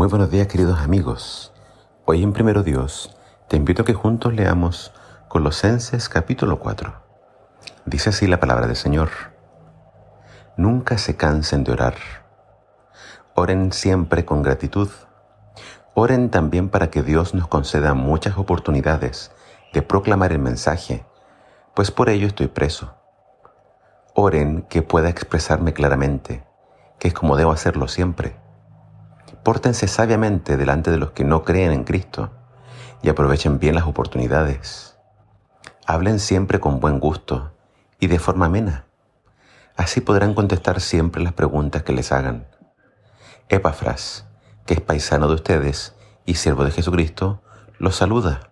Muy buenos días queridos amigos. Hoy en Primero Dios te invito a que juntos leamos Colosenses capítulo 4. Dice así la palabra del Señor. Nunca se cansen de orar. Oren siempre con gratitud. Oren también para que Dios nos conceda muchas oportunidades de proclamar el mensaje, pues por ello estoy preso. Oren que pueda expresarme claramente, que es como debo hacerlo siempre Pórtense sabiamente delante de los que no creen en Cristo y aprovechen bien las oportunidades. Hablen siempre con buen gusto y de forma amena. Así podrán contestar siempre las preguntas que les hagan. Epafras, que es paisano de ustedes y siervo de Jesucristo, los saluda.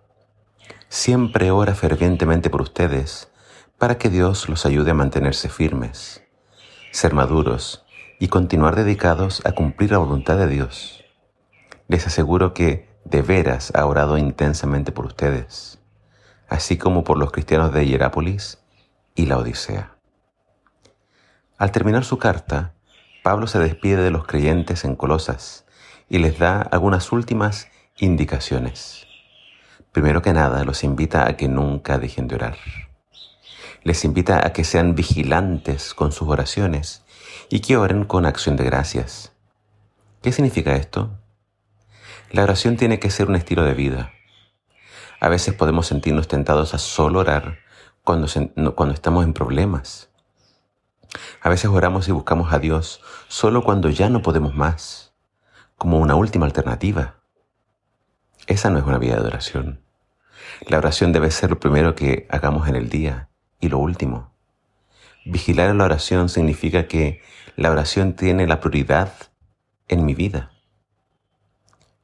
Siempre ora fervientemente por ustedes para que Dios los ayude a mantenerse firmes, ser maduros y continuar dedicados a cumplir la voluntad de Dios. Les aseguro que de veras ha orado intensamente por ustedes, así como por los cristianos de Hierápolis y la Odisea. Al terminar su carta, Pablo se despide de los creyentes en Colosas y les da algunas últimas indicaciones. Primero que nada, los invita a que nunca dejen de orar. Les invita a que sean vigilantes con sus oraciones y que oren con acción de gracias. ¿Qué significa esto? La oración tiene que ser un estilo de vida. A veces podemos sentirnos tentados a solo orar cuando, cuando estamos en problemas. A veces oramos y buscamos a Dios solo cuando ya no podemos más, como una última alternativa. Esa no es una vida de oración. La oración debe ser lo primero que hagamos en el día y lo último. Vigilar la oración significa que la oración tiene la prioridad en mi vida.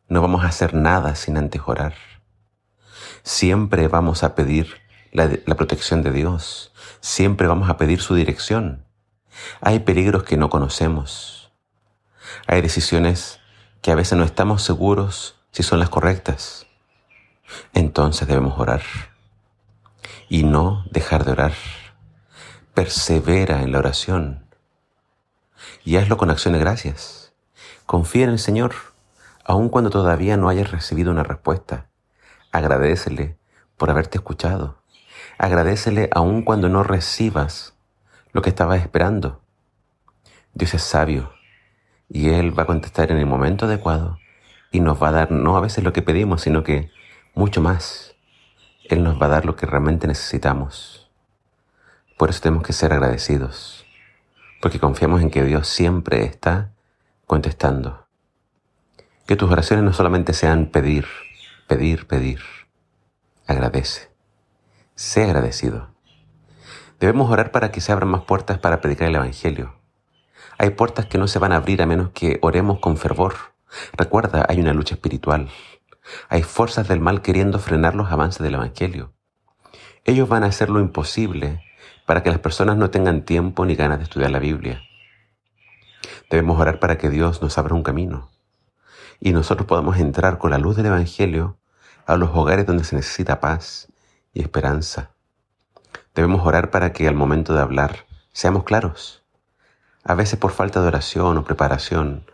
No vamos a hacer nada sin antes orar. Siempre vamos a pedir la, la, protección de Dios. Siempre vamos a pedir su dirección. Hay peligros que no conocemos. Hay decisiones que a veces no estamos seguros si son las correctas. Entonces debemos orar y no dejar de orar persevera en la oración y hazlo con acción de gracias. Confía en el Señor, aun cuando todavía no hayas recibido una respuesta. Agradecele por haberte escuchado. Agradecele aun cuando no recibas lo que estabas esperando. Dios es sabio y Él va a contestar en el momento adecuado y nos va a dar no a veces lo que pedimos, sino que mucho más. Él nos va a dar lo que realmente necesitamos. Por eso tenemos que ser agradecidos, porque confiamos en que Dios siempre está contestando. Que tus oraciones no solamente sean pedir, pedir, pedir. Agradece. Sé agradecido. Debemos orar para que se abran más puertas para predicar el Evangelio. Hay puertas que no se van a abrir a menos que oremos con fervor. Recuerda, hay una lucha espiritual. Hay fuerzas del mal queriendo frenar los avances del Evangelio. Ellos van a hacer lo imposible para que las personas no tengan tiempo ni ganas de estudiar la Biblia. Debemos orar para que Dios nos abra un camino y nosotros podamos entrar con la luz del Evangelio a los hogares donde se necesita paz y esperanza. Debemos orar para que al momento de hablar seamos claros. A veces por falta de oración o preparación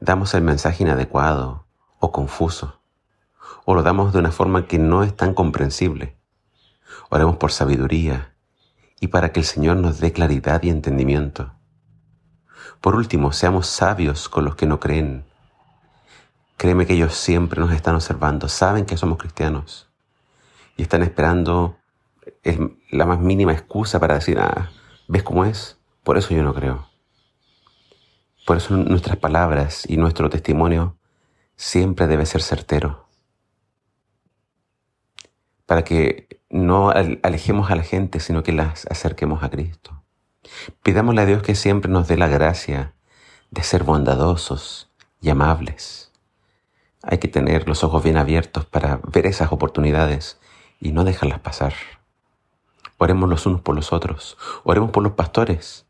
damos el mensaje inadecuado o confuso, o lo damos de una forma que no es tan comprensible. Oremos por sabiduría y para que el Señor nos dé claridad y entendimiento. Por último, seamos sabios con los que no creen. Créeme que ellos siempre nos están observando, saben que somos cristianos y están esperando la más mínima excusa para decir, ah, ¿ves cómo es? Por eso yo no creo. Por eso nuestras palabras y nuestro testimonio siempre debe ser certero. Para que no alejemos a la gente, sino que las acerquemos a Cristo. Pidámosle a Dios que siempre nos dé la gracia de ser bondadosos y amables. Hay que tener los ojos bien abiertos para ver esas oportunidades y no dejarlas pasar. Oremos los unos por los otros, oremos por los pastores.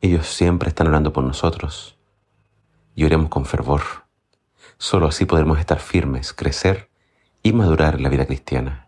Ellos siempre están orando por nosotros. Y oremos con fervor. Solo así podremos estar firmes, crecer y madurar en la vida cristiana.